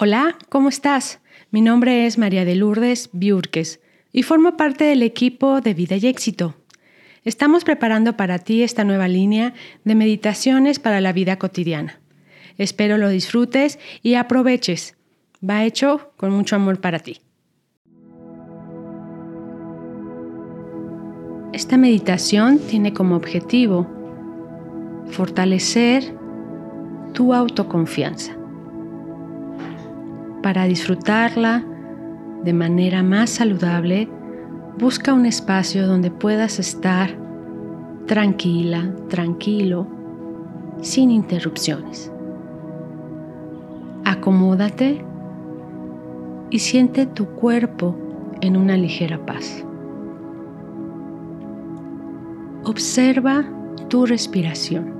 Hola, ¿cómo estás? Mi nombre es María de Lourdes Biurques y formo parte del equipo de Vida y Éxito. Estamos preparando para ti esta nueva línea de meditaciones para la vida cotidiana. Espero lo disfrutes y aproveches. Va hecho con mucho amor para ti. Esta meditación tiene como objetivo fortalecer tu autoconfianza para disfrutarla de manera más saludable, busca un espacio donde puedas estar tranquila, tranquilo, sin interrupciones. Acomódate y siente tu cuerpo en una ligera paz. Observa tu respiración.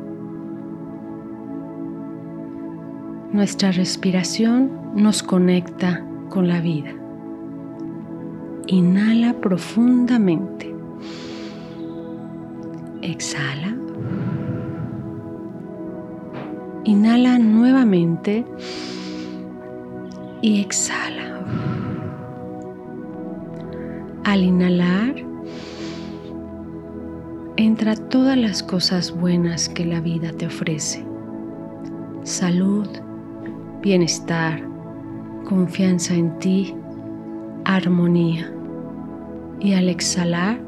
Nuestra respiración nos conecta con la vida. Inhala profundamente. Exhala. Inhala nuevamente y exhala. Al inhalar, entra todas las cosas buenas que la vida te ofrece. Salud, bienestar, confianza en ti, armonía. Y al exhalar,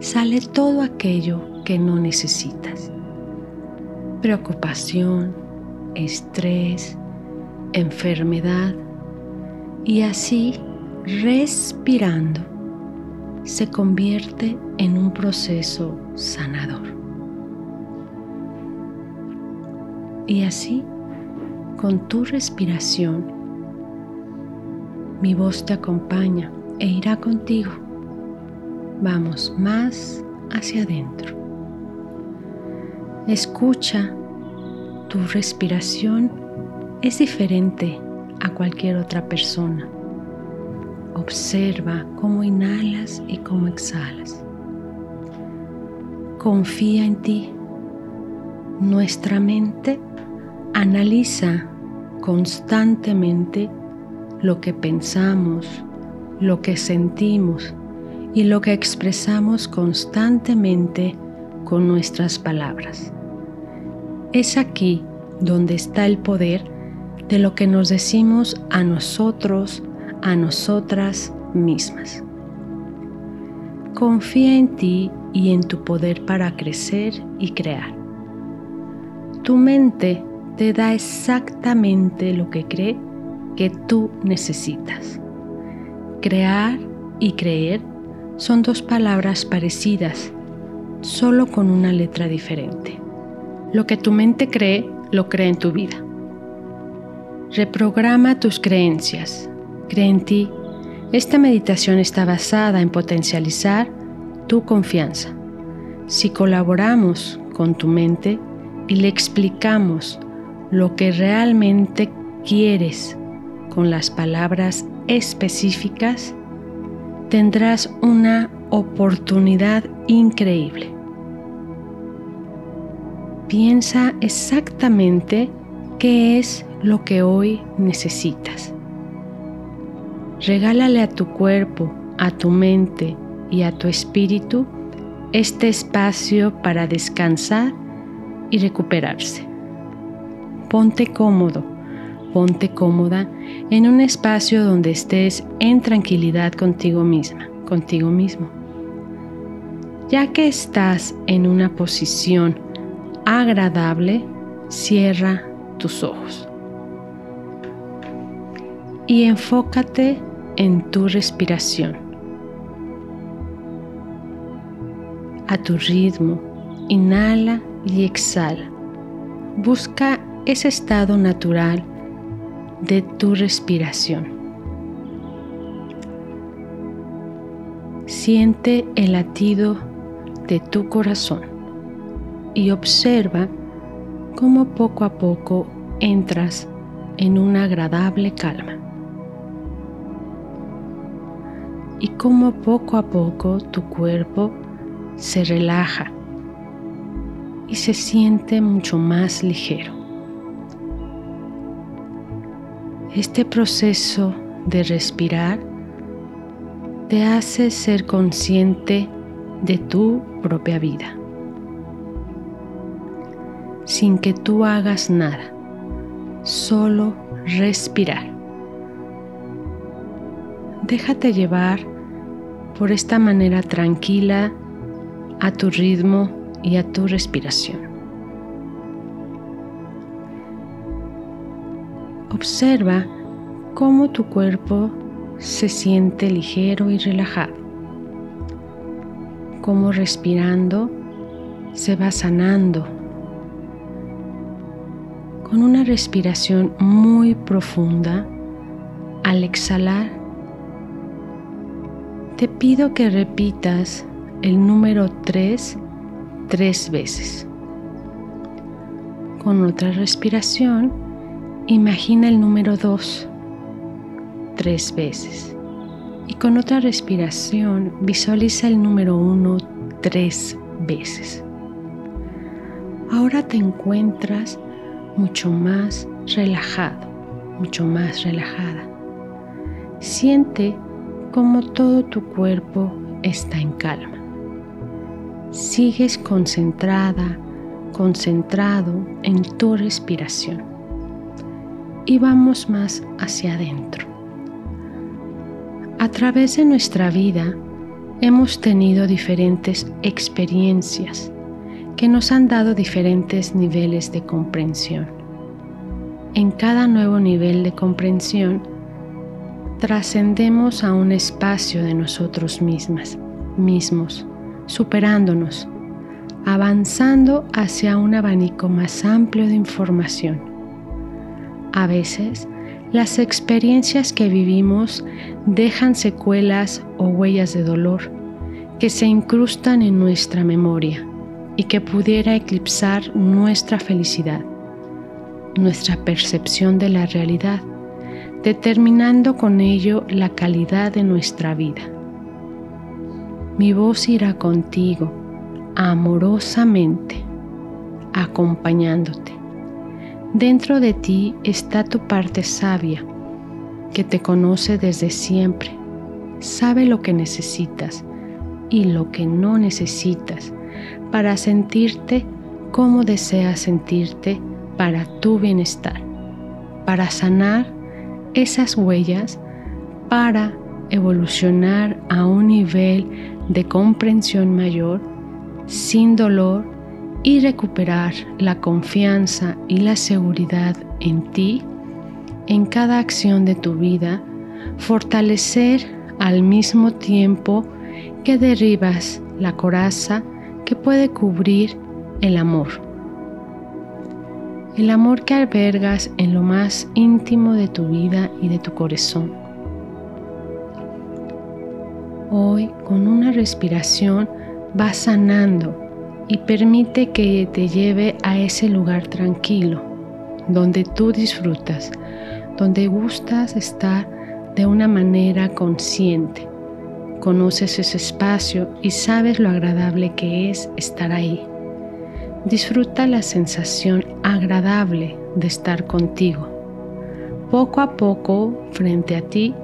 sale todo aquello que no necesitas. Preocupación, estrés, enfermedad. Y así, respirando, se convierte en un proceso sanador. Y así, con tu respiración, mi voz te acompaña e irá contigo. Vamos más hacia adentro. Escucha, tu respiración es diferente a cualquier otra persona. Observa cómo inhalas y cómo exhalas. Confía en ti. Nuestra mente Analiza constantemente lo que pensamos, lo que sentimos y lo que expresamos constantemente con nuestras palabras. Es aquí donde está el poder de lo que nos decimos a nosotros, a nosotras mismas. Confía en ti y en tu poder para crecer y crear. Tu mente te da exactamente lo que cree que tú necesitas. Crear y creer son dos palabras parecidas, solo con una letra diferente. Lo que tu mente cree, lo cree en tu vida. Reprograma tus creencias. Cree en ti. Esta meditación está basada en potencializar tu confianza. Si colaboramos con tu mente y le explicamos lo que realmente quieres con las palabras específicas, tendrás una oportunidad increíble. Piensa exactamente qué es lo que hoy necesitas. Regálale a tu cuerpo, a tu mente y a tu espíritu este espacio para descansar y recuperarse ponte cómodo, ponte cómoda en un espacio donde estés en tranquilidad contigo misma, contigo mismo. Ya que estás en una posición agradable, cierra tus ojos y enfócate en tu respiración. A tu ritmo, inhala y exhala. Busca ese estado natural de tu respiración. Siente el latido de tu corazón y observa cómo poco a poco entras en una agradable calma. Y cómo poco a poco tu cuerpo se relaja y se siente mucho más ligero. Este proceso de respirar te hace ser consciente de tu propia vida, sin que tú hagas nada, solo respirar. Déjate llevar por esta manera tranquila a tu ritmo y a tu respiración. Observa cómo tu cuerpo se siente ligero y relajado, cómo respirando se va sanando con una respiración muy profunda al exhalar te pido que repitas el número 3 tres veces. Con otra respiración, imagina el número 2 tres veces. Y con otra respiración, visualiza el número 1 tres veces. Ahora te encuentras mucho más relajado, mucho más relajada. Siente como todo tu cuerpo está en calma. Sigues concentrada, concentrado en tu respiración. Y vamos más hacia adentro. A través de nuestra vida hemos tenido diferentes experiencias que nos han dado diferentes niveles de comprensión. En cada nuevo nivel de comprensión, trascendemos a un espacio de nosotros mismas, mismos, superándonos, avanzando hacia un abanico más amplio de información. A veces, las experiencias que vivimos dejan secuelas o huellas de dolor que se incrustan en nuestra memoria y que pudiera eclipsar nuestra felicidad, nuestra percepción de la realidad determinando con ello la calidad de nuestra vida. Mi voz irá contigo amorosamente, acompañándote. Dentro de ti está tu parte sabia, que te conoce desde siempre, sabe lo que necesitas y lo que no necesitas para sentirte como deseas sentirte para tu bienestar, para sanar esas huellas para evolucionar a un nivel de comprensión mayor sin dolor y recuperar la confianza y la seguridad en ti, en cada acción de tu vida, fortalecer al mismo tiempo que derribas la coraza que puede cubrir el amor el amor que albergas en lo más íntimo de tu vida y de tu corazón. Hoy, con una respiración, vas sanando y permite que te lleve a ese lugar tranquilo, donde tú disfrutas, donde gustas estar de una manera consciente. Conoces ese espacio y sabes lo agradable que es estar ahí. Disfruta la sensación agradable de estar contigo. Poco a poco, frente a ti,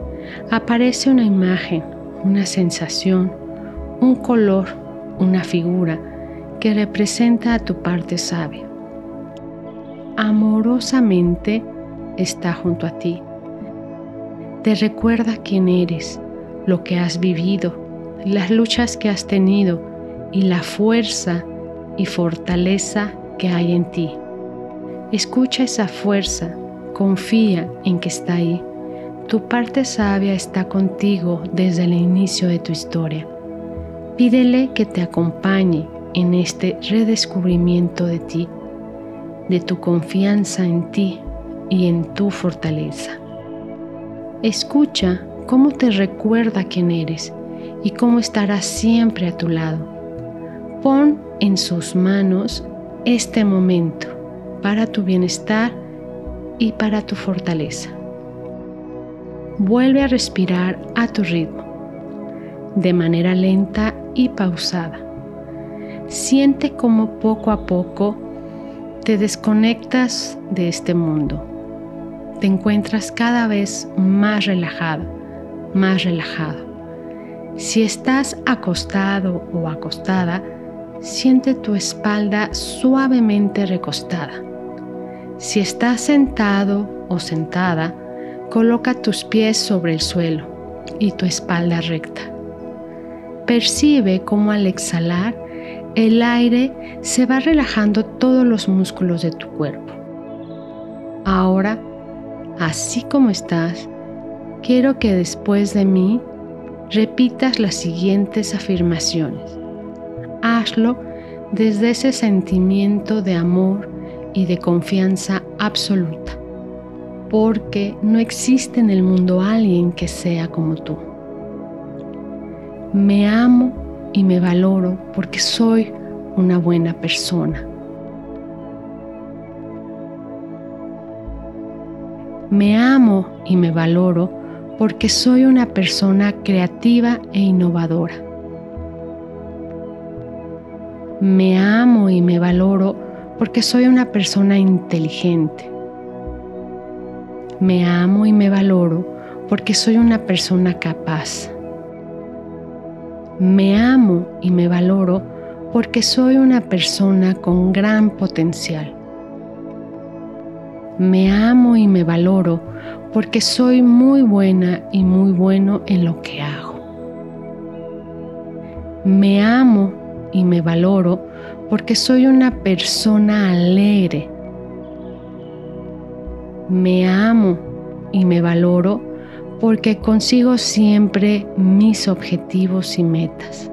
aparece una imagen, una sensación, un color, una figura que representa a tu parte sabia. Amorosamente está junto a ti. Te recuerda quién eres, lo que has vivido, las luchas que has tenido y la fuerza y fortaleza que hay en ti. Escucha esa fuerza, confía en que está ahí. Tu parte sabia está contigo desde el inicio de tu historia. Pídele que te acompañe en este redescubrimiento de ti, de tu confianza en ti y en tu fortaleza. Escucha cómo te recuerda quién eres y cómo estará siempre a tu lado. Pon en sus manos este momento para tu bienestar y para tu fortaleza. Vuelve a respirar a tu ritmo, de manera lenta y pausada. Siente como poco a poco te desconectas de este mundo, te encuentras cada vez más relajado, más relajado. Si estás acostado o acostada, siente tu espalda suavemente recostada. Si estás sentado o sentada, coloca tus pies sobre el suelo y tu espalda recta. Percibe cómo al exhalar el aire se va relajando todos los músculos de tu cuerpo. Ahora, así como estás, quiero que después de mí repitas las siguientes afirmaciones. Hazlo desde ese sentimiento de amor y de confianza absoluta, porque no existe en el mundo alguien que sea como tú. Me amo y me valoro porque soy una buena persona. Me amo y me valoro porque soy una persona creativa e innovadora. Me amo y me valoro porque soy una persona inteligente. Me amo y me valoro porque soy una persona capaz. Me amo y me valoro porque soy una persona con gran potencial. Me amo y me valoro porque soy muy buena y muy bueno en lo que hago. Me amo y me valoro porque soy una persona alegre. Me amo y me valoro porque consigo siempre mis objetivos y metas.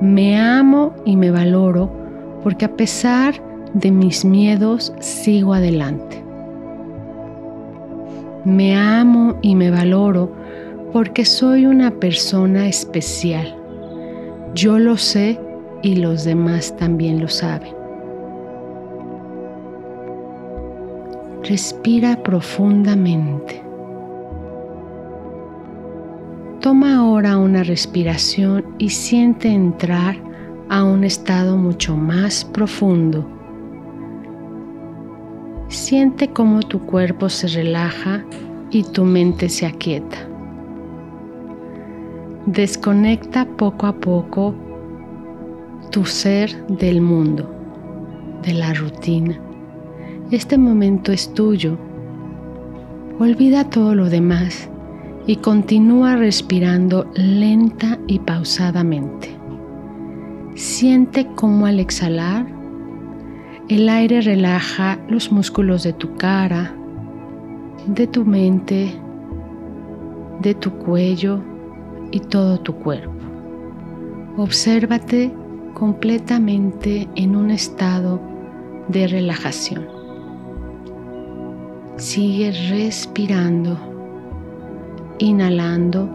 Me amo y me valoro porque a pesar de mis miedos sigo adelante. Me amo y me valoro porque soy una persona especial. Yo lo sé y los demás también lo saben. Respira profundamente. Toma ahora una respiración y siente entrar a un estado mucho más profundo. Siente cómo tu cuerpo se relaja y tu mente se aquieta. Desconecta poco a poco tu ser del mundo, de la rutina. Este momento es tuyo. Olvida todo lo demás y continúa respirando lenta y pausadamente. Siente cómo al exhalar el aire relaja los músculos de tu cara, de tu mente, de tu cuello y todo tu cuerpo. Obsérvate completamente en un estado de relajación. Sigue respirando, inhalando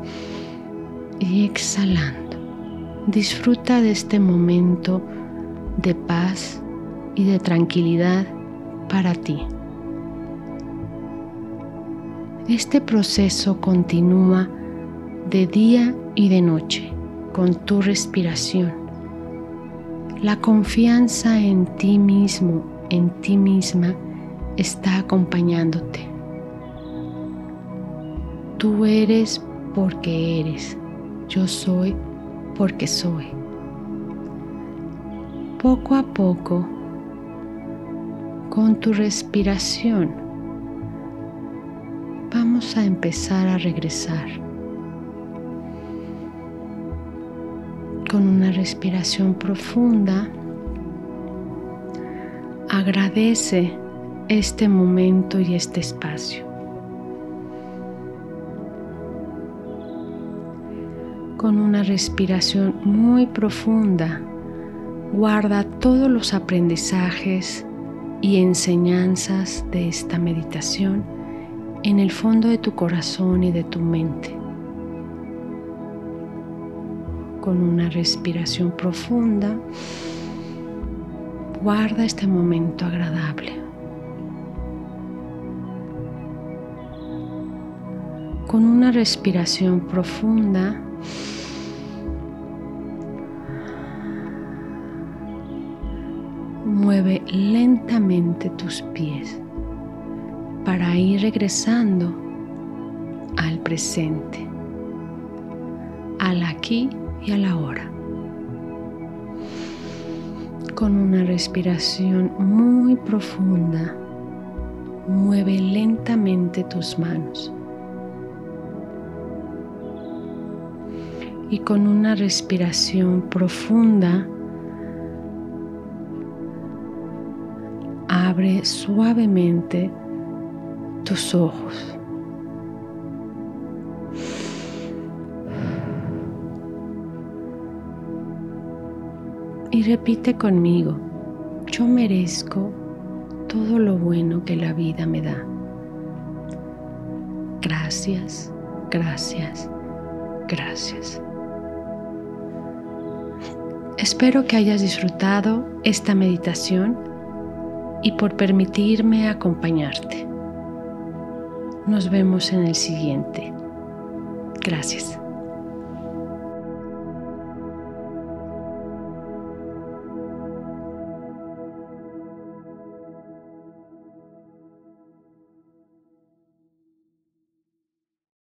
y exhalando. Disfruta de este momento de paz y de tranquilidad para ti. Este proceso continúa de día y de noche con tu respiración la confianza en ti mismo, en ti misma, está acompañándote. Tú eres porque eres. Yo soy porque soy. Poco a poco, con tu respiración, vamos a empezar a regresar con una respiración profunda, agradece este momento y este espacio. Con una respiración muy profunda, guarda todos los aprendizajes y enseñanzas de esta meditación en el fondo de tu corazón y de tu mente con una respiración profunda, guarda este momento agradable. Con una respiración profunda, mueve lentamente tus pies. para ir regresando al presente, al aquí y a la hora. Con una respiración muy profunda, mueve lentamente tus manos. Y con una respiración profunda, abre suavemente tus ojos. Y repite conmigo, yo merezco todo lo bueno que la vida me da. Gracias, gracias, gracias. Espero que hayas disfrutado esta meditación y por permitirme acompañarte. Nos vemos en el siguiente. Gracias.